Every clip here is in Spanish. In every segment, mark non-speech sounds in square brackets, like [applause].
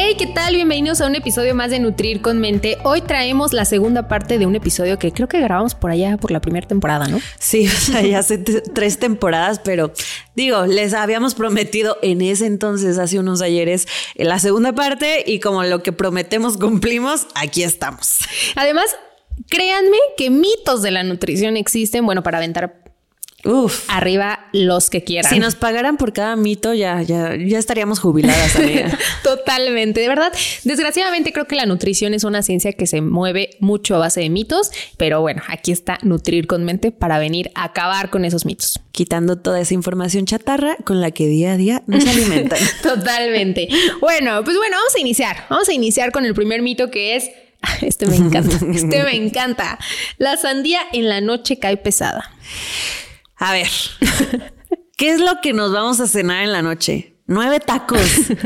Hey, ¿qué tal? Bienvenidos a un episodio más de Nutrir con Mente. Hoy traemos la segunda parte de un episodio que creo que grabamos por allá por la primera temporada, ¿no? Sí, [laughs] o sea, ya hace tres temporadas, pero digo, les habíamos prometido en ese entonces, hace unos ayeres, la segunda parte y como lo que prometemos cumplimos, aquí estamos. Además, créanme que mitos de la nutrición existen, bueno, para aventar Uf. Arriba los que quieran. Si nos pagaran por cada mito, ya, ya, ya estaríamos jubiladas, amiga. [laughs] Totalmente. De verdad, desgraciadamente creo que la nutrición es una ciencia que se mueve mucho a base de mitos, pero bueno, aquí está Nutrir con Mente para venir a acabar con esos mitos. Quitando toda esa información chatarra con la que día a día nos alimentan. [laughs] Totalmente. Bueno, pues bueno, vamos a iniciar. Vamos a iniciar con el primer mito que es [laughs] este me encanta. Este me encanta. La sandía en la noche cae pesada. A ver, [laughs] ¿qué es lo que nos vamos a cenar en la noche? Nueve tacos.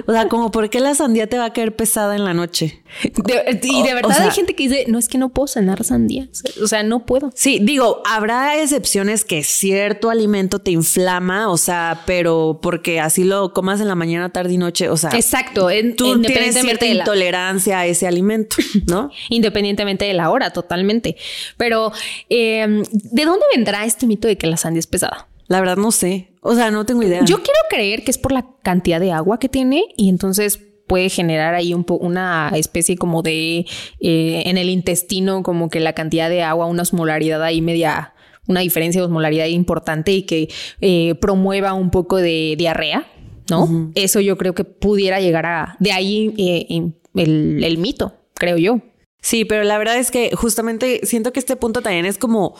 O sea, como por qué la sandía te va a caer pesada en la noche. y de verdad hay gente que dice, no es que no puedo cenar sandía. O sea, no puedo. Sí, digo, habrá excepciones que cierto alimento te inflama, o sea, pero porque así lo comas en la mañana, tarde y noche, o sea. Exacto. tú tienes cierta intolerancia a ese alimento, ¿no? [laughs] Independientemente de la hora, totalmente. Pero, em, ¿de dónde vendrá este mito de que la sandía es pesada? La verdad no sé. O sea, no tengo idea. Yo quiero creer que es por la cantidad de agua que tiene y entonces puede generar ahí un una especie como de eh, en el intestino como que la cantidad de agua, una osmolaridad ahí media, una diferencia de osmolaridad importante y que eh, promueva un poco de diarrea, ¿no? Eso yo creo que pudiera llegar a de ahí eh, el, el mito, creo yo. Sí, pero la verdad es que justamente siento que este punto también es como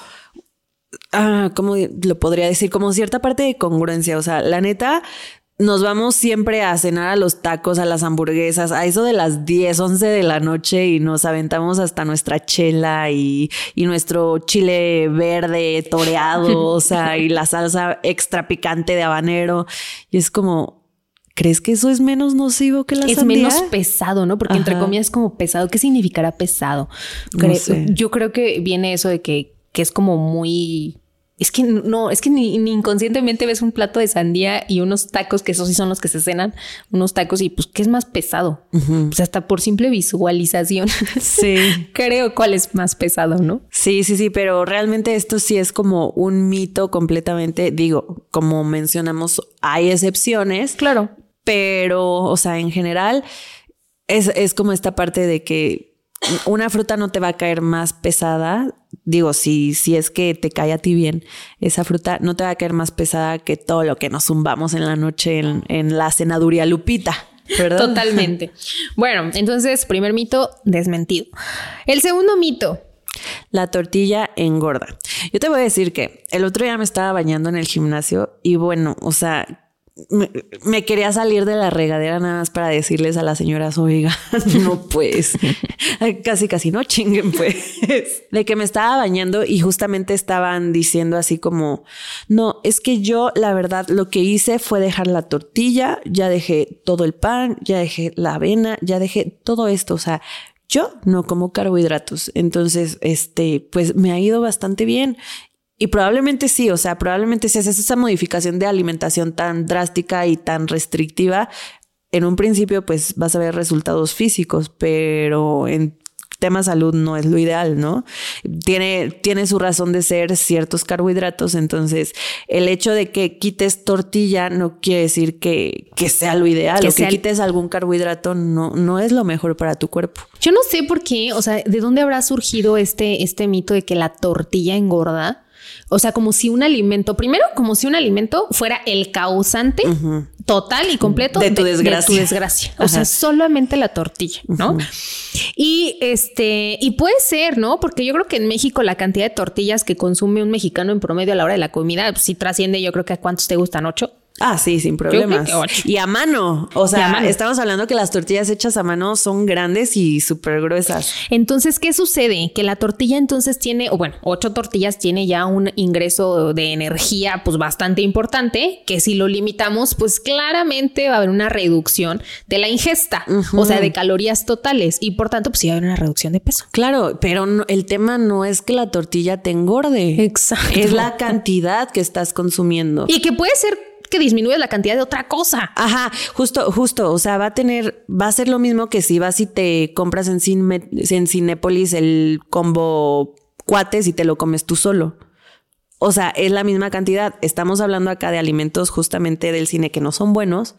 ah, ¿cómo lo podría decir? Como cierta parte de congruencia. O sea, la neta, nos vamos siempre a cenar a los tacos, a las hamburguesas, a eso de las 10, 11 de la noche y nos aventamos hasta nuestra chela y, y nuestro chile verde toreado, [laughs] o sea, y la salsa extra picante de habanero. Y es como, ¿crees que eso es menos nocivo que la Es menos pesado, ¿no? Porque entre comillas es como pesado. ¿Qué significará pesado? Yo creo que viene eso de que, que es como muy es que no, es que ni, inconscientemente ves un plato de sandía y unos tacos, que esos sí son los que se cenan, unos tacos y pues, ¿qué es más pesado? Pues hasta por simple visualización. [laughs] Sí. Creo cuál es más pesado, ¿no? Sí, sí, sí, pero realmente esto sí es como un mito completamente, digo, como mencionamos, hay excepciones. Claro. Pero, o sea, en general, es, es como esta parte de que una fruta no te va a caer más pesada. Digo, si, si es que te cae a ti bien, esa fruta no te va a caer más pesada que todo lo que nos zumbamos en la noche en, la cenaduría lupita. ¿verdad? Totalmente. Bueno, entonces, primer mito, desmentido. El segundo mito. La tortilla engorda. Yo te voy a decir que el otro día me estaba bañando en el gimnasio y bueno, o sea, me, quería salir de la regadera nada más para decirles a la señora oiga, [laughs] no pues, [laughs] casi casi no chinguen pues, [laughs] de que me estaba bañando y justamente estaban diciendo así como, no, es que yo la verdad lo que hice fue dejar la tortilla, ya dejé todo el pan, ya dejé la avena, ya dejé todo esto, o sea, yo no como carbohidratos, entonces, este, pues me ha ido bastante bien y probablemente sí, o sea, probablemente si haces esa modificación de alimentación tan drástica y tan restrictiva, en un principio pues vas a ver resultados físicos, pero en tema salud no es lo ideal, ¿no? Tiene, tiene su razón de ser ciertos carbohidratos, entonces el hecho de que quites tortilla no quiere decir que, que sea lo ideal, que o que quites algún carbohidrato no, no es lo mejor para tu cuerpo. Yo no sé por qué, o sea, ¿de dónde habrá surgido este, este mito de que la tortilla engorda? O sea, como si un alimento, primero, como si un alimento fuera el causante total y completo de tu desgracia. desgracia. O sea, solamente la tortilla, ¿no? Y este, y puede ser, ¿no? Porque yo creo que en México la cantidad de tortillas que consume un mexicano en promedio a la hora de la comida, pues, sí trasciende, yo creo que a cuántos te gustan, ocho. Ah, sí, sin problemas. Y a mano. O sea, mano. estamos hablando que las tortillas hechas a mano son grandes y súper gruesas. Entonces, ¿qué sucede? Que la tortilla entonces tiene, o bueno, ocho tortillas tiene ya un ingreso de energía pues bastante importante, que si lo limitamos, pues claramente va a haber una reducción de la ingesta, o sea, de calorías totales, y por tanto, pues sí va a haber una reducción de peso. Claro, pero no- el tema no es que la tortilla te engorde. Exacto. Es la cantidad que estás consumiendo. Y que puede ser que disminuye la cantidad de otra cosa. Ajá, justo, justo. O sea, va a tener, va a ser lo mismo que si vas y te compras en, Cine- en Cinépolis el combo cuates y te lo comes tú solo. O sea, es la misma cantidad. Estamos hablando acá de alimentos justamente del cine que no son buenos,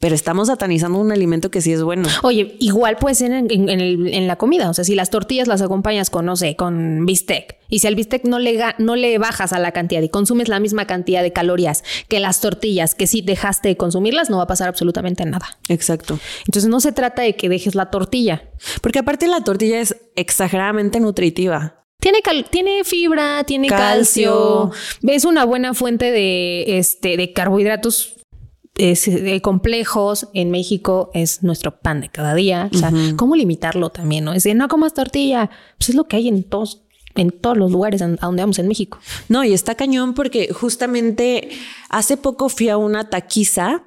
pero estamos satanizando un alimento que sí es bueno. Oye, igual puede ser en, en- en el- en la comida. O sea, si las tortillas las acompañas con, no sé, con bistec. Y si al bistec no le, no le bajas a la cantidad y consumes la misma cantidad de calorías que las tortillas, que si dejaste de consumirlas, no va a pasar absolutamente nada. Exacto. Entonces no se trata de que dejes la tortilla. Porque aparte la tortilla es exageradamente nutritiva. Tiene, cal- tiene fibra, tiene Calcio. calcio. Es una buena fuente de, este, de carbohidratos es, de complejos. En México es nuestro pan de cada día. O sea, ¿cómo limitarlo también? ¿no? Es de no comas tortilla. Pues es lo que hay en todos, en todos los lugares en- a donde vamos en México. No, y está cañón porque justamente hace poco fui a una taquiza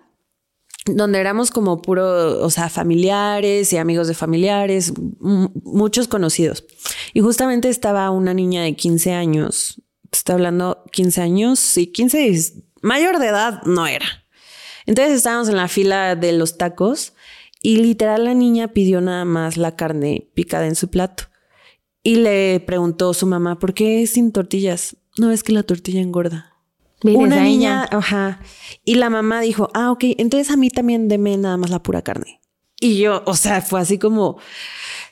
donde éramos como puro, o sea, familiares y amigos de familiares, muchos conocidos. Y justamente estaba una niña de 15 años, está hablando 15 años, sí, 15, es- mayor de edad no era. Entonces estábamos en la fila de los tacos y literal la niña pidió nada más la carne picada en su plato. Y le preguntó su mamá, ¿por qué sin tortillas? No, es que la tortilla engorda. Una a niña, ella. ajá. Y la mamá dijo, ah, ok, entonces a mí también deme nada más la pura carne. Y yo, o sea, fue así como,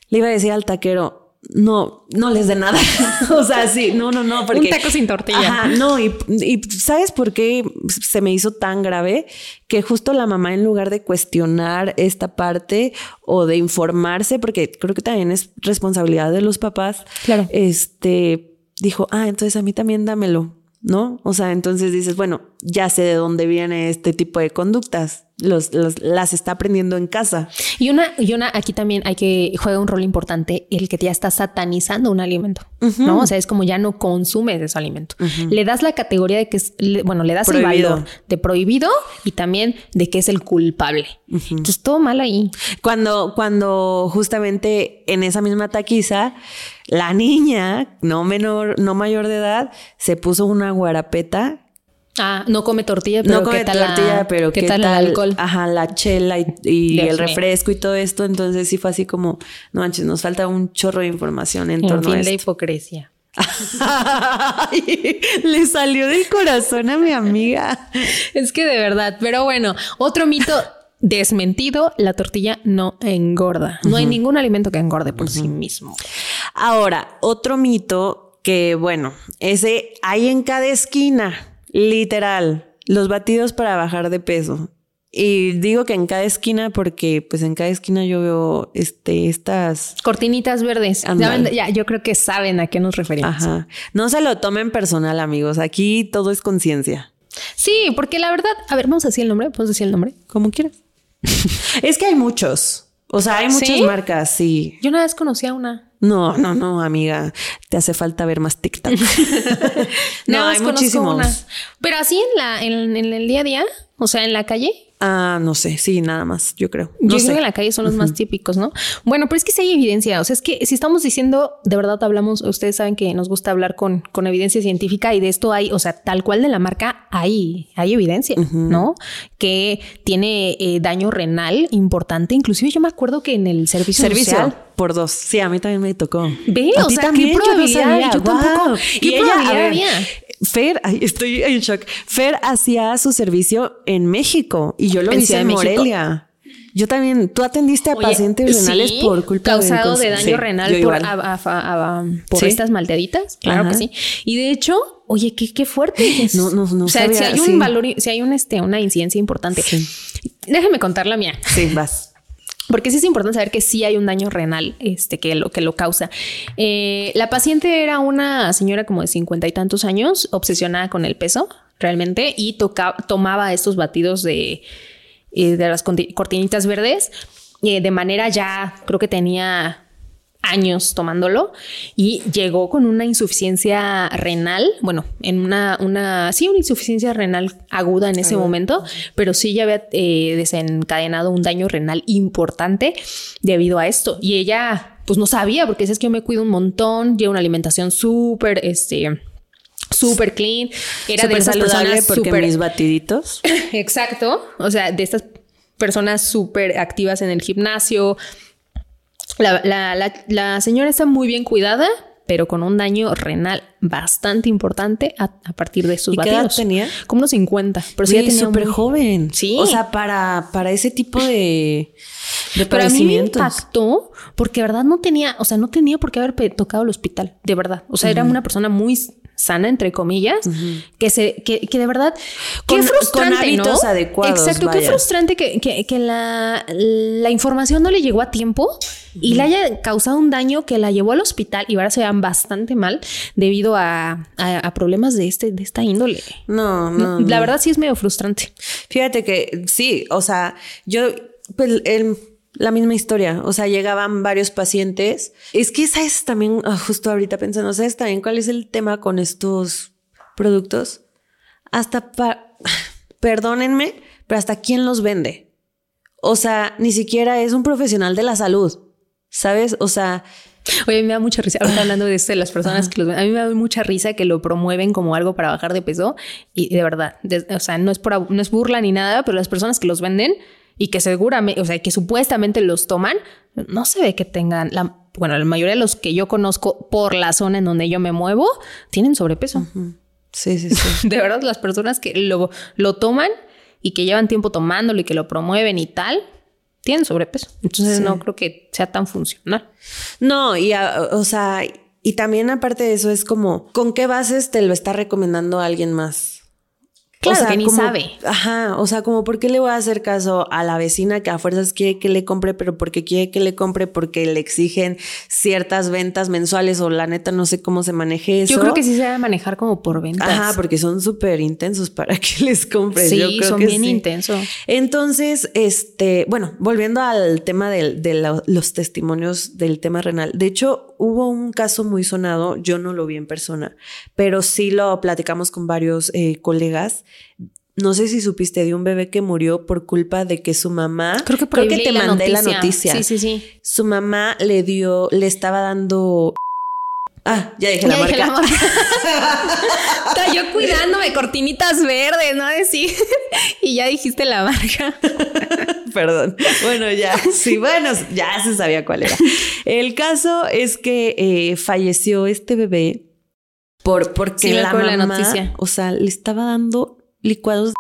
le iba a decir al taquero, no, no les dé nada. [laughs] o sea, sí, no, no, no, porque... Un taco sin tortilla. Ajá, no, y, y ¿sabes por qué se me hizo tan grave? Que justo la mamá, en lugar de cuestionar esta parte o de informarse, porque creo que también es responsabilidad de los papás, Claro. este, dijo, ah, entonces a mí también dámelo, ¿no? O sea, entonces dices, bueno, ya sé de dónde viene este tipo de conductas, los, los- las está aprendiendo en casa. Y una, y una, aquí también hay que juega un rol importante el que ya está satanizando un alimento, ¿no? O sea, es como ya no consumes ese alimento. Le das la categoría de que es, le- bueno, le das Prohibido. el valor de prohibido y también de que es el culpable. Entonces, todo mal ahí. Cuando, cuando justamente en esa misma taquiza, la niña, no menor, no mayor de edad, se puso una guarapeta. Ah, no come tortilla, pero no come ¿qué tal la- tortilla, pero ¿qué, tal, tal, el alcohol? Ajá, la chela y, el refresco y todo esto. Entonces sí fue así como, no manches, nos falta un chorro de información en, En torno fin, a la hipocresía. [laughs] Ay, Le salió del corazón a mi amiga. Es que de verdad, pero bueno, otro mito desmentido, la tortilla no engorda. No hay ningún alimento que engorde por sí mismo. Ahora, otro mito que, bueno, ese hay en cada esquina, literal, los batidos para bajar de peso. Y digo que en cada esquina porque pues en cada esquina yo veo este estas Cortinitas verdes. Ya, yo creo que saben a qué nos referimos. ajá, no se lo tomen personal, amigos. Aquí todo es conciencia. Sí, porque la verdad, a ver, vamos a decir el nombre, podemos decir el nombre. Como quieras. [laughs] es que hay muchos. O sea, hay muchas ¿Sí? marcas, sí. Yo una vez conocí a una. No, no, no, amiga. Te hace falta ver más TikTok. [laughs] [laughs] no, Nada hay muchísimos. una. Pero así en la, en, en el día a día, o sea, en la calle. Ah, no sé, sí, nada más, yo creo. No yo sé. creo que en la calle son los más típicos, ¿no? Bueno, pero es que sí hay evidencia. O sea, es que si estamos diciendo, de verdad hablamos, ustedes saben que nos gusta hablar con, con evidencia científica y de esto hay, o sea, tal cual de la marca hay, hay evidencia, ¿no? Que tiene eh, daño renal importante. Inclusive yo me acuerdo que en el servicio, Servicio social- por dos. Sí, a mí también me tocó. Ve, ¿A o sea, también? ¿qué Yo no probabilidad? sabía. Yo tampoco. Guau. ¿Qué Y ella, probabilidad había? Fer, ay, estoy en shock. Fer hacía su servicio en México y yo lo ¿En hice en? Morelia. Yo también, tú atendiste a Oye, pacientes renales sí, por culpa causado de daño Sí, renal por, igual. a- a- a- a- por Sí. estas malteaditas. Claro Ajá. que sí. Y de hecho, oye, qué, qué fuerte. [gasps] es. No, no, no O sea, si hay un sí. valor, si hay un, este, una incidencia importante. Sí. Déjame contar la mía. Sí, vas. Porque sí es importante saber que sí hay un daño renal este, que, lo, que lo causa. Eh, la paciente era una señora como de cincuenta y tantos años, obsesionada con el peso. realmente, y toca, tomaba estos batidos de, eh, de las cortinitas verdes eh, de manera ya, creo que tenía años tomándolo y llegó con una insuficiencia renal, bueno, en una, una, sí, una insuficiencia renal aguda en ese momento, pero sí ya había eh, desencadenado un daño renal importante debido a esto. Y ella, pues no sabía, porque es que yo me cuido un montón, llevo una alimentación súper, este, súper clean, era de esas saludable porque mis batiditos. [laughs] Exacto, o sea, de estas personas súper activas en el gimnasio, la, señora está muy bien cuidada, pero con un daño renal bastante importante a, partir de sus ¿Y qué edad tenía? Como unos 50. Pero sí, súper joven. Sí. O sea, para, para ese tipo de, de Pero a mí me impactó porque, de verdad, no tenía, o sea, no tenía por qué haber tocado el hospital, de verdad. O sea, era una persona muy sana, entre comillas, que se, que, que, de verdad, qué frustrante, con hábitos adecuados. Exacto, qué frustrante que, que, la, la, información no le llegó a tiempo y le haya causado un daño que la llevó al hospital y ahora se vean bastante mal debido a, a, problemas de este, de esta índole. No, no. La verdad sí es medio frustrante. Fíjate que sí, o sea, yo, pues el la misma historia. O sea, llegaban varios pacientes. Es que sabes también, ah, justo ahorita pensando, ¿sabes también cuál es el tema con estos productos? Hasta para, [sighs] perdónenme, pero hasta quién los vende. O sea, ni siquiera es un profesional de la salud, ¿sabes? O sea... Oye, me da mucha risa, ahora hablando de esto, de las personas que los ven, a mí me da mucha risa que lo promueven como algo para bajar de peso y de verdad, o sea, no es, por, no es burla ni nada, pero las personas que los venden y que seguramente, o sea, que supuestamente los toman, no se ve que tengan la, bueno, la mayoría de los que yo conozco por la zona en donde yo me muevo tienen sobrepeso. Sí, sí, sí. [laughs] De verdad, las personas que lo, lo toman y que llevan tiempo tomándolo y que lo promueven y tal, tienen sobrepeso. Entonces no creo que sea tan funcional. No, y o sea, y también aparte de eso es como, ¿con qué bases te lo está recomendando alguien más? Claro, o sea, que ni sabe. Ajá, o sea, como por qué le voy a hacer caso a la vecina que a fuerzas quiere que le compre, pero porque quiere que le compre porque le exigen ciertas ventas mensuales o la neta no sé cómo se maneje eso. Yo creo que sí se debe manejar como por ventas. Ajá, porque son súper intensos para [laughs] que les compres. Sí, son bien intensos. Entonces, este, bueno, volviendo al tema de, los testimonios del tema renal. De hecho, hubo un caso muy sonado, yo no lo vi en persona, pero sí lo platicamos con varios eh, colegas no sé si supiste de un bebé que murió por culpa de que su mamá. Creo que, creo que te mandé la noticia. Sí, sí, sí. Su mamá le dio, le estaba dando. Ah, ya dije la marca. La [laughs] Está yo cuidándome, cortinitas verdes, ¿no? Decir. [laughs] y ya dijiste la marca. [laughs] Perdón. [laughs] Bueno, ya. [laughs] Sí, [laughs] bueno, ya se sabía cuál era. El caso es que eh, falleció este bebé por, porque la mamá, la noticia. o sea, le estaba dando licuados.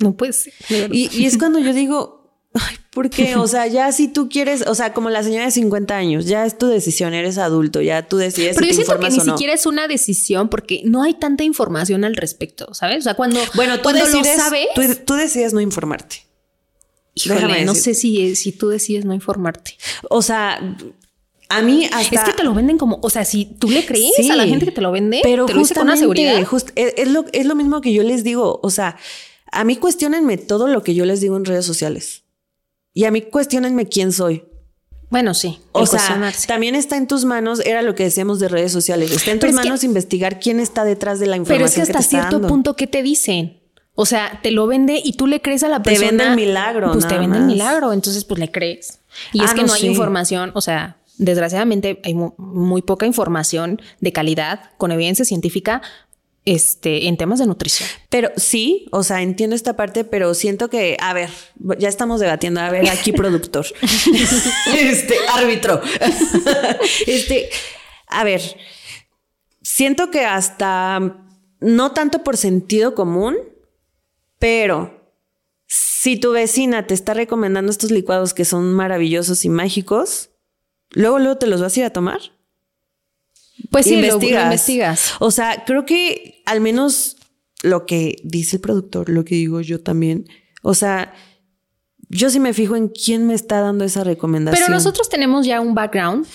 No puedes. Y, y es cuando yo digo, ay, ¿por qué? O sea, ya si tú quieres, o sea, como la señora de 50 años, ya es tu decisión, eres adulto, ya tú decides. Pero yo siento que ni siquiera es una decisión porque no hay tanta información al respecto, ¿sabes? O sea, cuando, bueno, tú cuando decides, lo sabes. Tú, tú decides no informarte. Híjole, no sé si, si tú decides no informarte. O sea, a mí hasta... Es que te lo venden como, o sea, si tú le crees a la gente que te lo vende, pero te lo con una seguridad. es, lo, es lo mismo que yo les digo, o sea, a mí cuestionenme todo lo que yo les digo en redes sociales. Y a mí cuestionenme quién soy. Bueno, sí. O sea, también está en tus manos, era lo que decíamos de redes sociales, está en tus manos investigar quién está detrás de la información. Pero es que hasta cierto punto, ¿qué te dicen? O sea, te lo vende y tú le crees a la persona. Te vende el milagro. Pues te vende el milagro, entonces pues le crees. Y es ah, que no, hay información, o sea, desgraciadamente hay muy poca información de calidad con evidencia científica este, en temas de nutrición. Pero sí, o sea, entiendo esta parte, pero siento que, a ver, ya estamos debatiendo, a ver, aquí productor, [laughs] este, árbitro, este, a ver, siento que hasta, no tanto por sentido común, pero si tu vecina te está recomendando estos licuados que son maravillosos y mágicos, luego, luego te los vas a ir a tomar. Pues sí, investigas. investigas. O sea, creo que al menos lo que dice el productor, lo que digo yo también, o sea, yo sí me fijo en quién me está dando esa recomendación. Pero nosotros tenemos ya un background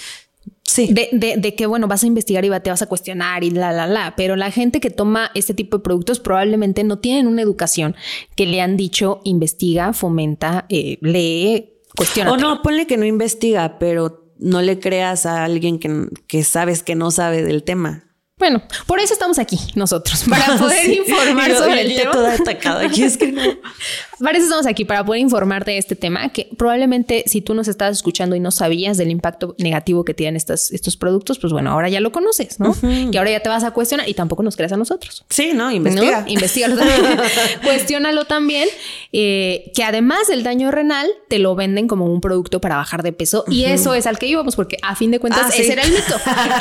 Sí. De, de, de, que, bueno, vas a investigar y te vas a cuestionar y la, la, la. Pero la gente que toma este tipo de productos probablemente no tienen una educación que le han dicho investiga, fomenta, eh, lee, cuestiona. O no, ponle que no investiga, pero no le creas a alguien que, que sabes que no sabe del tema. Bueno, por eso estamos aquí nosotros, [laughs] para poder sí. informar yo, sobre el tema. toda atacada aquí, es que no. [laughs] Para eso estamos aquí, para poder informarte de este tema, que probablemente si tú nos estabas escuchando y no sabías del impacto negativo que tienen estas, estos productos, pues bueno, ahora ya lo conoces, ¿no? Uh -huh. Que ahora ya te vas a cuestionar y tampoco nos creas a nosotros. Sí, ¿no? Investiga. ¿No? Investígalo también. [laughs] Cuestiónalo también, eh, que además del daño renal, te lo venden como un producto para bajar de peso. Uh -huh. Y eso es al que íbamos, porque a fin de cuentas, Ah, ese sí. era el mito.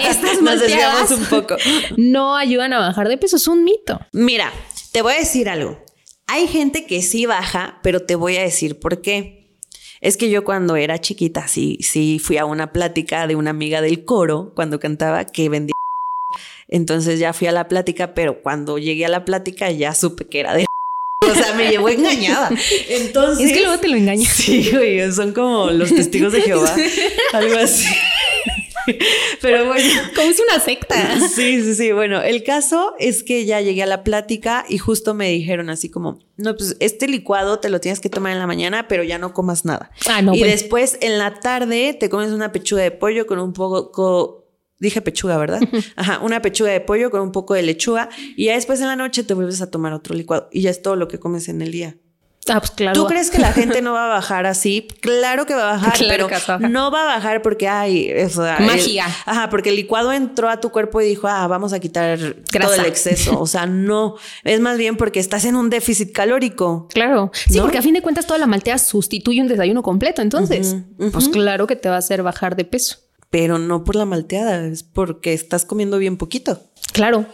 Estas Nos malteadas un poco. [laughs] no ayudan a bajar de peso, es un mito. Mira, te voy a decir algo. Hay gente que sí baja, pero te voy a decir por qué. Es que yo cuando era chiquita, sí, sí fui a una plática de una amiga del coro cuando cantaba que vendía. Entonces ya fui a la plática, pero cuando llegué a la plática ya supe que era de. [laughs] O sea, me llevó engañada. Entonces. Es que luego te lo engañas. Sí, güey, son como los testigos de Jehová. [laughs] algo así. [laughs] Pero bueno. Como es una secta. Sí, sí, sí. Bueno, el caso es que ya llegué a la plática y justo me dijeron así como, no, pues este licuado te lo tienes que tomar en la mañana, pero ya no comas nada. Ah, no. y pues. después en la tarde te comes una pechuga de pollo con un poco... Dije pechuga, ¿verdad? Ajá, una pechuga de pollo con un poco de lechuga y ya después en la noche te vuelves a tomar otro licuado y ya es todo lo que comes en el día. Ah, pues claro. ¿Tú crees que la gente [laughs] no va a bajar así? Claro que va a bajar, Claro pero no va a bajar porque hay o sea, Magia. el- ajá, porque el licuado entró a tu cuerpo y dijo, ah, vamos a quitar todo el exceso. O sea, no. Es más bien porque estás en un déficit calórico. Claro. Sí, ¿No? porque a fin de cuentas toda la maltea sustituye un desayuno completo. Entonces, pues claro que te va a hacer bajar de peso. Pero no por la malteada, es porque estás comiendo bien poquito. Claro.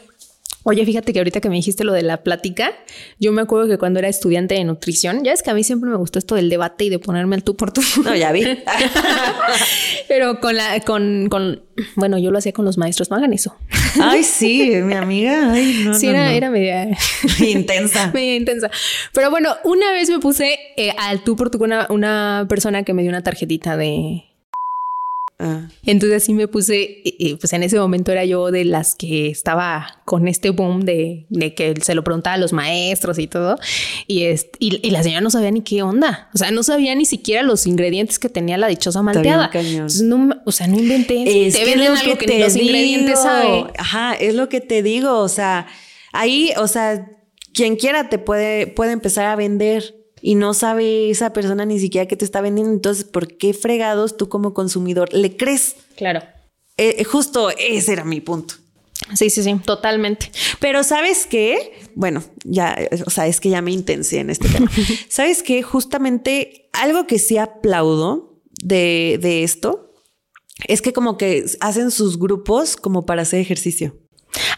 Oye, fíjate que ahorita que me dijiste lo de la plática, yo me acuerdo que cuando era estudiante de nutrición, ya es que a mí siempre me gustó esto del debate y de ponerme al tú por tú. No, ya vi. [laughs] Pero con la, con, con, bueno, yo lo hacía con los maestros, no hagan eso. Ay, sí, mi amiga. Ay, no, sí, no, era, no. era media, [laughs] intensa. [laughs] media intensa. Pero bueno, una vez me puse eh, al tú por tú con una, una persona que me dio una tarjetita de, Ah, Entonces sí me puse, pues en ese momento era yo de las que estaba con este boom de, de que se lo preguntaba a los maestros y todo. Y, es, y, y la señora no sabía ni qué onda. O sea, no sabía ni siquiera los ingredientes que tenía la dichosa malteada. cañón. Entonces, no o sea, no inventé. Es te que venden algo que que, los ingredientes digo. sabe. Ajá, es lo que te digo. O sea, ahí, o sea, quien quiera te puede, puede empezar a vender y no sabe esa persona ni siquiera que te está vendiendo. Entonces, ¿por qué fregados tú como consumidor le crees? Claro. Eh, justo ese era mi punto. Sí, sí, sí, totalmente. Pero ¿sabes qué? Bueno, ya, eh, o sea, es que ya me intensé en este tema. [laughs] ¿Sabes qué? Justamente algo que sí aplaudo de, de esto es que como que hacen sus grupos como para hacer ejercicio.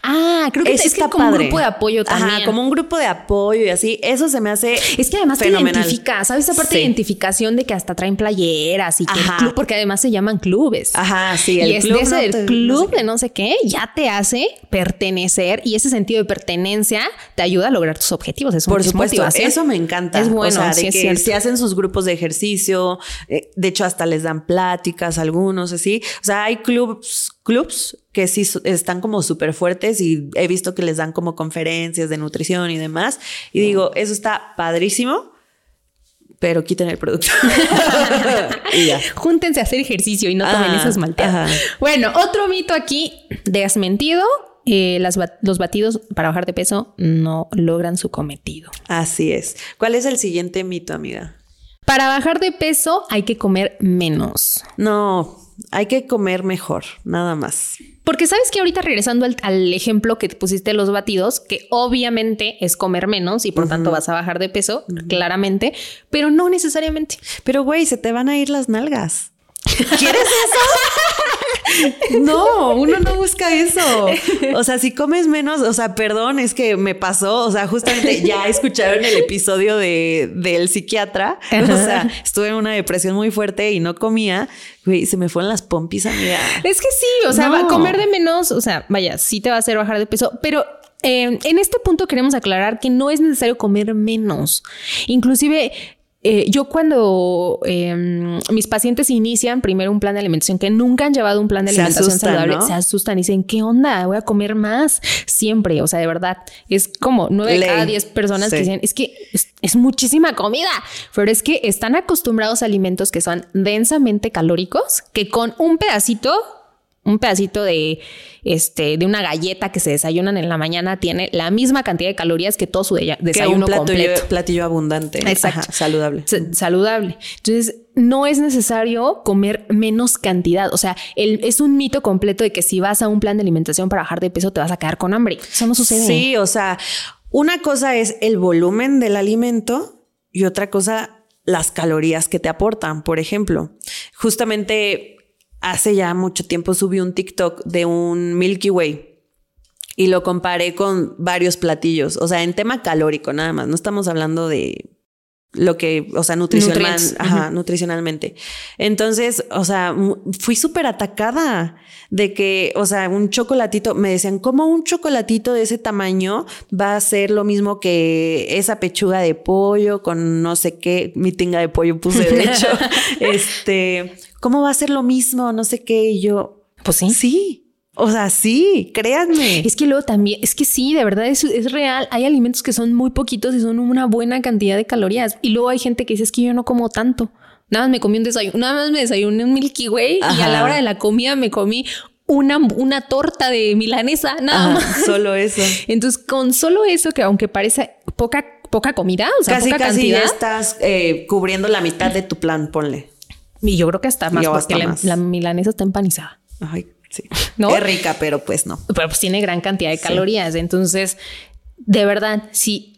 Ah, creo que es que está como un grupo de apoyo también. Ajá, como un grupo de apoyo y así. Eso se me hace. Es que además fenomenal. te identifica, ¿sabes? Esa parte Sí. de identificación de que hasta traen playeras y que el club, porque además se llaman clubes. Ajá, sí, y el es club de ese no del club no sé qué. de no sé qué, ya te hace pertenecer y ese sentido de pertenencia te ayuda a lograr tus objetivos. Es, Por es supuesto, eso me encanta. Es bueno, o sea, de sí es que se hacen sus grupos de ejercicio, eh, de hecho hasta les dan pláticas algunos así. O sea, hay clubs, clubs que sí están como súper fuertes y he visto que les dan como conferencias de nutrición y demás. Y digo, eso está padrísimo, pero quiten el producto. [laughs] y ya. Júntense a hacer ejercicio y no tomen esas malteadas. ajá. Bueno, otro mito aquí desmentido. eh, las bat- los batidos para bajar de peso no logran su cometido. Así es. ¿Cuál es el siguiente mito, amiga? Para bajar de peso hay que comer menos. No, hay que comer mejor, nada más. Porque sabes que ahorita regresando al, al ejemplo que te pusiste los batidos, que obviamente es comer menos y por tanto vas a bajar de peso, claramente, pero no necesariamente. Pero, güey, se te van a ir las nalgas. ¿Quieres eso? [laughs] No, uno no busca eso. O sea, si comes menos, o sea, perdón, es que me pasó. O sea, justamente ya escucharon el episodio de, del psiquiatra. O sea, estuve en una depresión muy fuerte y no comía. Güey, se me fueron las pompis, amiga. Es que sí, o sea, No. comer de menos, o sea, vaya, sí te va a hacer bajar de peso, pero eh, en este punto queremos aclarar que no es necesario comer menos. Inclusive eh, yo cuando em, mis pacientes inician primero un plan de alimentación que nunca han llevado un plan de alimentación saludable, se asustan y dicen, ¿qué onda? Voy a comer más siempre. O sea, de verdad, es como nueve de cada diez personas que dicen, es que es, muchísima comida, pero es que están acostumbrados a alimentos que son densamente calóricos, que con un pedacito un pedacito de, este, de una galleta que se desayunan en la mañana tiene la misma cantidad de calorías que todo su desayuno que un completo. platillo abundante. Exacto. saludable. saludable. Entonces, no es necesario comer menos cantidad. O sea, es un mito completo de que si vas a un plan de alimentación para bajar de peso te vas a quedar con hambre. Eso no sucede. Sí, o sea, una cosa es el volumen del alimento y otra cosa las calorías que te aportan, por ejemplo. Justamente hace ya mucho tiempo subí un TikTok de un Milky Way y lo comparé con varios platillos, o sea, en tema calórico nada más, no estamos hablando de lo que, o sea, nutricional, ajá, nutricionalmente. Entonces, o sea, fui súper atacada de que, o sea, un chocolatito, me decían, ¿cómo un chocolatito de ese tamaño va a ser lo mismo que esa pechuga de pollo con no sé qué, mi tinga de pollo puse de hecho, [laughs] este, ¿cómo va a ser lo mismo? No sé qué. Y yo, pues sí. Sí. O sea, sí, créanme. Es que luego también, es que sí, de verdad es, es, real. Hay alimentos que son muy poquitos y son una buena cantidad de calorías. Y luego hay gente que dice, es que yo no como tanto. Nada más me comí un desayuno, nada más me desayuné un Milky Way y a la hora de la comida me comí una, una torta de milanesa, nada más. Solo eso. [laughs] Entonces, con solo eso, que aunque parece poca, poca comida, o sea, casi, poca casi cantidad. ya estás eh, cubriendo la mitad de tu plan, ponle. Y yo creo que hasta más, porque la, milanesa está empanizada. Ay, sí. ¿No? Es rica, pero pues no. Pero pues tiene gran cantidad de calorías. Entonces, de verdad, si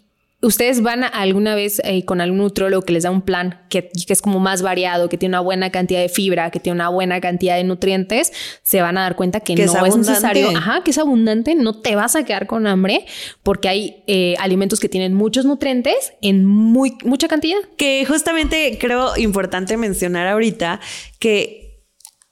ustedes van a alguna vez eh, con algún nutriólogo que les da un plan que, que, es como más variado, que tiene una buena cantidad de fibra, que tiene una buena cantidad de nutrientes, se van a dar cuenta que, no es, necesario, ajá, que es abundante, no te vas a quedar con hambre porque hay eh, alimentos que tienen muchos nutrientes en muy mucha cantidad. Que justamente creo importante mencionar ahorita que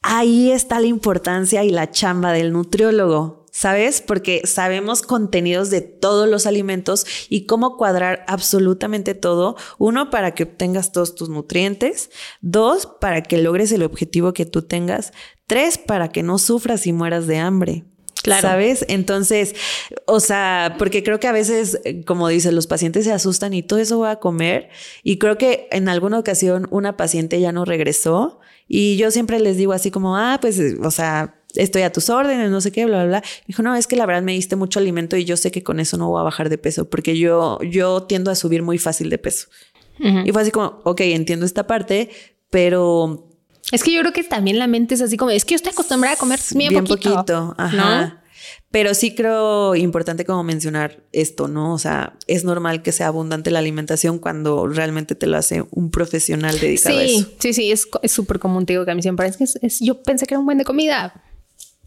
ahí está la importancia y la chamba del nutriólogo ¿sabes? Porque sabemos contenidos de todos los alimentos y cómo cuadrar absolutamente todo. Uno, para que obtengas todos tus nutrientes. Dos, para que logres el objetivo que tú tengas. Tres, para que no sufras y mueras de hambre. Claro. ¿Sabes? Entonces, o sea, porque creo que a veces, como dices, los pacientes se asustan y todo eso va a comer. Y creo que en alguna ocasión una paciente ya no regresó. Y yo siempre les digo así como, ah, pues, o sea, estoy a tus órdenes, no sé qué, bla, bla, bla. Me dijo, no, es que la verdad me diste mucho alimento y yo sé que con eso no voy a bajar de peso porque yo, yo tiendo a subir muy fácil de peso. Y fue así como, ok, entiendo esta parte, pero... Es que yo creo que también la mente es así como, es que yo estoy acostumbrada a comer bien, poquito. ajá. Pero sí creo importante como mencionar esto, ¿no? O sea, es normal que sea abundante la alimentación cuando realmente te lo hace un profesional dedicado a eso. Sí, sí, es súper común, digo que a mí siempre es que es, yo pensé que era un buen de comida.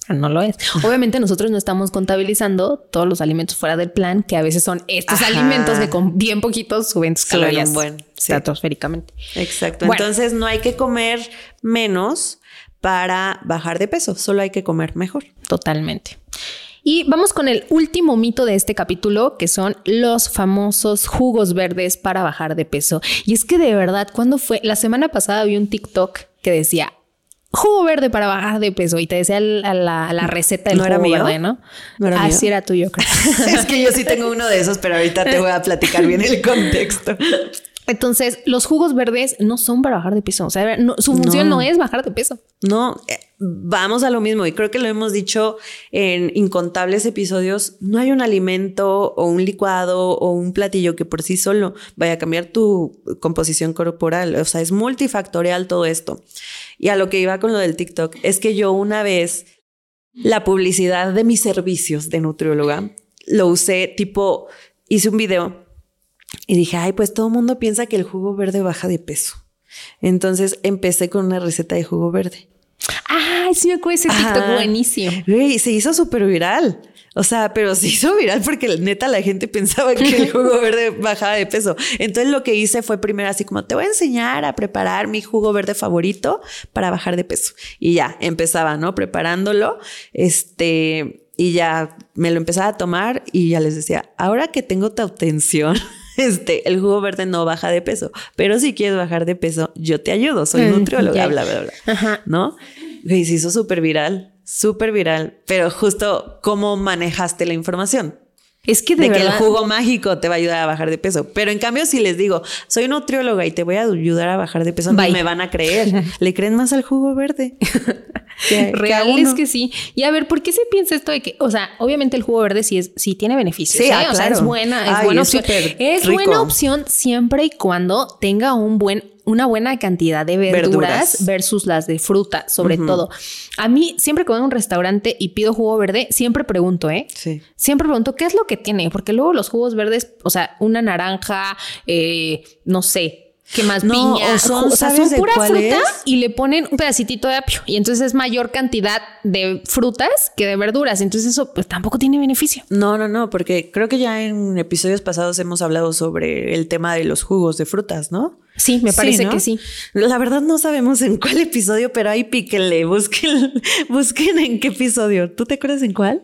No lo es. [laughs] Obviamente nosotros no estamos contabilizando todos los alimentos fuera del plan, que a veces son estos alimentos que con bien poquitos suben tus calorías bueno, estratosféricamente. Exacto. Entonces no hay que comer menos para bajar de peso, solo hay que comer mejor. Totalmente. Y vamos con el último mito de este capítulo, que son los famosos jugos verdes para bajar de peso. Y es que de verdad, cuando fue? La semana pasada vi un TikTok que decía, jugo verde para bajar de peso y te decía la, la, receta del jugo verde, ¿no? no era Así era tuyo, creo. [laughs] es que yo sí tengo uno de esos, pero ahorita te voy a platicar bien el contexto. Entonces, los jugos verdes no son para bajar de peso. O sea, su función no. es bajar de peso. No, eh, vamos a lo mismo. Y creo que lo hemos dicho en incontables episodios. No hay un alimento o un licuado o un platillo que por sí solo vaya a cambiar tu composición corporal. O sea, es multifactorial todo esto. Y a lo que iba con lo del TikTok es que yo una vez la publicidad de mis servicios de nutrióloga lo usé tipo, hice un video y dije, ay, pues todo el mundo piensa que el jugo verde baja de peso. Entonces empecé con una receta de jugo verde. Ay, sí me acuerdo ese TikTok buenísimo. Y se hizo súper viral. O sea, pero se hizo viral porque neta la gente pensaba que el jugo [laughs] verde bajaba de peso. Entonces lo que hice fue primero así como te voy a enseñar a preparar mi jugo verde favorito para bajar de peso. Y ya empezaba, ¿no? Preparándolo. Este, y ya me lo empezaba a tomar y ya les decía, ahora que tengo tu atención, [laughs] este, el jugo verde no baja de peso, pero si quieres bajar de peso, yo te ayudo, soy Mm, nutrióloga, bla, bla, bla. Ajá. ¿No? Y se hizo súper viral, súper viral, pero justo cómo manejaste la información. Es que de, De, que el jugo mágico te va a ayudar a bajar de peso. Pero en cambio, si les digo, soy nutrióloga y te voy a ayudar a bajar de peso, no me van a creer. [laughs] Le creen más al jugo verde. [laughs] Que- Real es que sí. Y a ver, ¿por qué se piensa esto de que, o sea, obviamente el jugo verde sí es, sí tiene beneficios. Sí, ¿eh? ah, O sea, es buena, es Ay, buena es opción. Es rico. buena opción siempre y cuando tenga un buen, una buena cantidad de verduras, Verduras. versus las de fruta, sobre todo. A mí, siempre que voy a un restaurante y pido jugo verde, siempre pregunto, ¿eh? Sí. Siempre pregunto qué es lo que tiene, porque luego los jugos verdes, o sea, una naranja, eh, no sé. ¿Qué más? No, Piña. o son, o sea, ¿sabes son pura fruta es? y le ponen un pedacitito de apio. Y entonces es mayor cantidad de frutas que de verduras. Entonces eso pues tampoco tiene beneficio. No, no, no, porque creo que ya en episodios pasados hemos hablado sobre el tema de los jugos de frutas, ¿no? Sí, me parece ¿no? que sí. La verdad no sabemos en cuál episodio, pero ahí píquenle, busquen, [laughs] busquen en qué episodio. ¿Tú te acuerdas en cuál?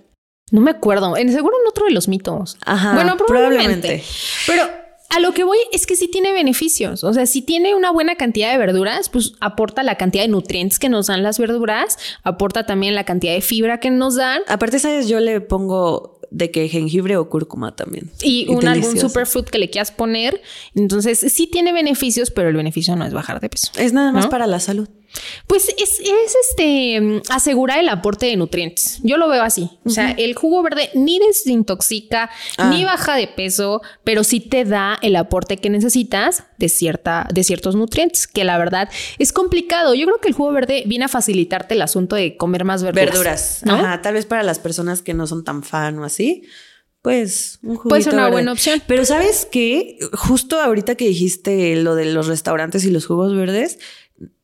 No me acuerdo. En seguro en otro de los mitos. Ajá, Bueno, probablemente. probablemente. Pero a lo que voy es que sí tiene beneficios. O sea, si tiene una buena cantidad de verduras, pues aporta la cantidad de nutrientes que nos dan las verduras, aporta también la cantidad de fibra que nos dan. Aparte, ¿sabes? Yo le pongo de que jengibre o cúrcuma también. Y un algún superfood que le quieras poner. Entonces, sí tiene beneficios, pero el beneficio no es bajar de peso. Es nada más ¿No? para la salud. Pues es, es este mm, asegurar el aporte de nutrientes. Yo lo veo así. O sea, el jugo verde ni desintoxica, Ah. ni baja de peso, pero sí te da el aporte que necesitas de cierta, de ciertos nutrientes, que la verdad es complicado. Yo creo que el jugo verde viene a facilitarte el asunto de comer más verduras. Verduras. ¿no? Ajá, tal vez para las personas que no son tan fan o así. Pues un ser una verde. buena opción. Pero ¿sabes qué? Justo ahorita que dijiste lo de los restaurantes y los jugos verdes,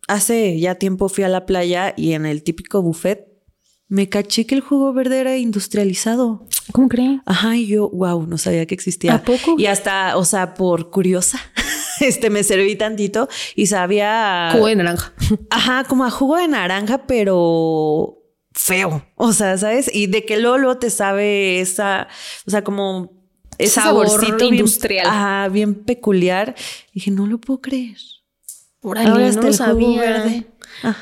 hace ya tiempo fui a la playa y en el típico buffet me caché que el jugo verde era industrializado. ¿Cómo creen? Ajá, y yo, wow, no sabía que existía. ¿A poco? Y hasta, o sea, por curiosa, [laughs] este me serví tantito y sabía. Jugo de naranja. Ajá, como a jugo de naranja, pero feo. O sea, ¿sabes? Y de que luego, luego te sabe esa, o sea, como ese Sabor saborcito bien- industrial. ajá, bien peculiar. dije, no lo puedo creer. Órale, Ahora no lo sabía. verde.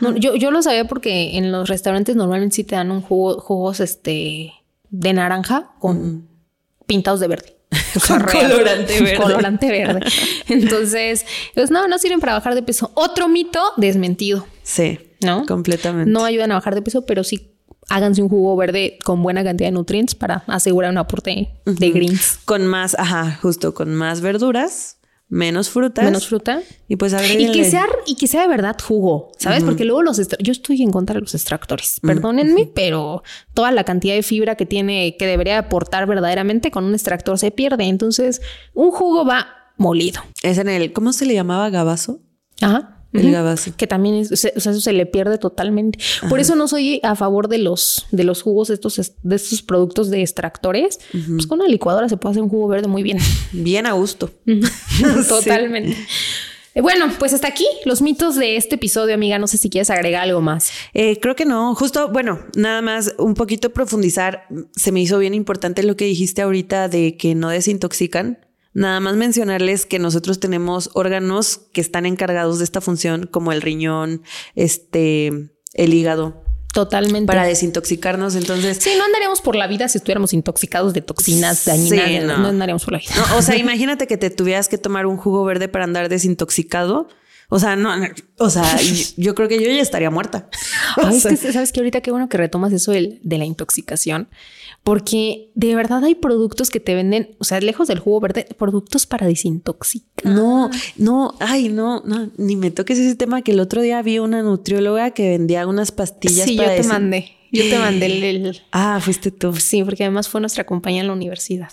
No, yo, yo lo sabía porque en los restaurantes normalmente sí te dan un jugo, jugos este de naranja con pintados de [laughs] verde. Con colorante verde. Colorante [laughs] verde. Entonces, pues no, no sirven para bajar de peso. Otro mito desmentido, Sí, ¿no? completamente. No ayudan a bajar de peso, pero sí háganse un jugo verde con buena cantidad de nutrientes para asegurar un aporte de greens. Con más, ajá, justo con más verduras, menos frutas. Menos fruta. Y pues Y que, sea, y que sea de verdad jugo, ¿sabes? Porque luego los... Yo estoy en contra de los extractores. Perdónenme, pero toda la cantidad de fibra que tiene, que debería aportar verdaderamente con un extractor se pierde. Entonces, un jugo va molido. Es en el, ¿cómo se le llamaba gabazo? Ajá. El gabazo. Que también es, o sea, eso se le pierde totalmente. Por eso no soy a favor de los, de los jugos estos, de estos productos de extractores. Pues con una licuadora se puede hacer un jugo verde muy bien. Bien a gusto. [laughs] [laughs] Totalmente. Eh, Bueno, pues hasta aquí los mitos de este episodio, amiga. No sé si quieres agregar algo más. Eh, creo que no, justo, bueno, nada más un poquito profundizar. Se me hizo bien importante lo que dijiste ahorita de que no desintoxican. Nada más mencionarles que nosotros tenemos órganos que están encargados de esta función, como el riñón, este, el hígado, Totalmente. para desintoxicarnos. Entonces, Sí, no andaríamos por la vida si estuviéramos intoxicados de toxinas Sí, dañinas. no. no. andaríamos por la vida. No, o sea, [laughs] imagínate que te tuvieras que tomar un jugo verde para andar desintoxicado. O sea, no, o sea, [laughs] yo creo que yo ya estaría muerta. Ay, [laughs] es que sabes que ahorita qué bueno que retomas eso del- de la intoxicación, porque de verdad hay productos que te venden, o sea, lejos del jugo verde, productos para desintoxicar. No, no, ay, no, no, ni me toques ese tema que el otro día vi una nutrióloga que vendía unas pastillas sí, yo para te desin- mandé. Yo te mandé el, el- Ah, fuiste tú. Sí, porque además fue nuestra compañera en la universidad.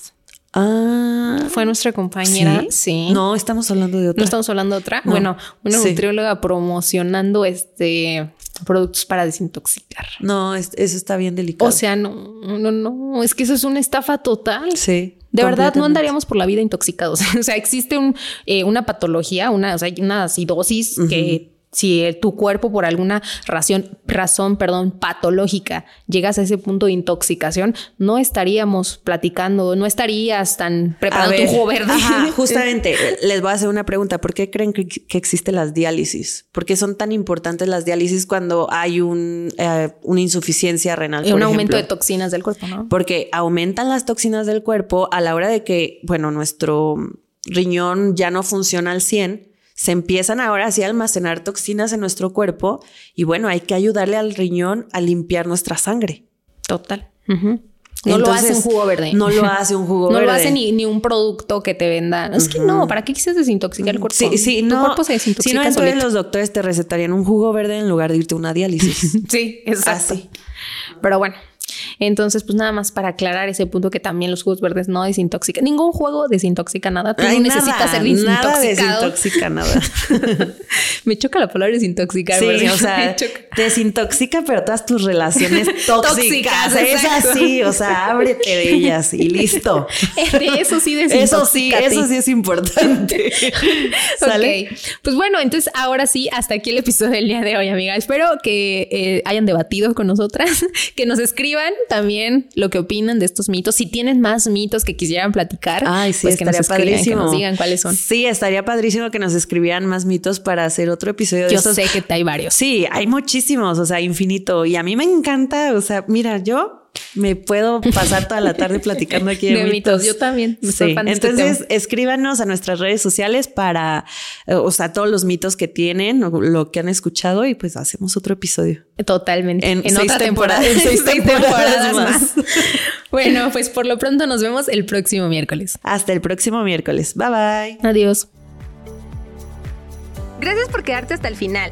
Ah, Fue nuestra compañera. Sí. No, estamos hablando de No otra. estamos hablando de otra. No. Bueno, una Sí. nutrióloga promocionando este productos para desintoxicar. No, es- eso está bien delicado. O sea, no, no, no, es que eso es una estafa total. sí. De verdad, no andaríamos por la vida intoxicados. [laughs] o sea, existe un, eh, una patología, una, o sea, una acidosis que si tu cuerpo por alguna razón, razón, perdón, patológica llegas a ese punto de intoxicación, no estaríamos platicando, no estarías tan preparando tu jugo verde. [laughs] justamente, les voy a hacer una pregunta. ¿Por qué creen que, existen las diálisis? ¿Por qué son tan importantes las diálisis cuando hay un, eh, una insuficiencia renal? Y un aumento de toxinas del cuerpo, ¿no? Porque aumentan las toxinas del cuerpo a la hora de que, bueno, nuestro riñón ya no funciona al 100 se empiezan ahora así a almacenar toxinas en nuestro cuerpo y bueno, hay que ayudarle al riñón a limpiar nuestra sangre. Total. No lo hace un jugo verde. No lo hace un jugo verde. [laughs] No lo hace ni, un producto que te vendan. Es que no, ¿para qué quieres desintoxicar el cuerpo? Sí, sí, tu cuerpo se desintoxica. Si no, entonces los doctores te recetarían un jugo verde en lugar de irte a una diálisis. [laughs] sí, exacto. Así. Pero bueno, entonces, pues nada más para aclarar ese punto que también los jugos verdes no desintoxican. Ningún juego desintoxica nada. Tú no necesitas ser desintoxicado. Nada desintoxica nada. [laughs] Me choca la palabra desintoxicar. Sí, o sea, desintoxica, pero todas tus relaciones [laughs] tóxicas. es así, o sea, ábrete de ellas y listo. [laughs] eso sí Eso sí, eso sí es importante. ¿Sale? Pues bueno, entonces ahora sí, hasta aquí el episodio del día de hoy, amiga. Espero que eh, hayan debatido con nosotras, que nos escriban también lo que opinan de estos mitos. Si tienen más mitos que quisieran platicar, Ay, sí, pues que nos padrísimo. que nos digan cuáles son. Sí, estaría padrísimo que nos escribieran más mitos para hacer otro episodio de Yo sé que hay varios. Sí, hay muchísimos, o sea, infinito. Y a mí me encanta, o sea, mira, yo me puedo pasar toda la tarde platicando aquí de, [laughs] mitos. Yo también. Sí. Este Entonces, escríbanos a nuestras redes sociales para, eh, o sea, todos los mitos que tienen, o lo que han escuchado y pues hacemos otro episodio. Totalmente. En, otra temporada. En seis, [laughs] temporadas, más. [laughs] bueno, pues por lo pronto nos vemos el próximo miércoles. Hasta el próximo miércoles. Bye bye. Adiós. Gracias por quedarte hasta el final.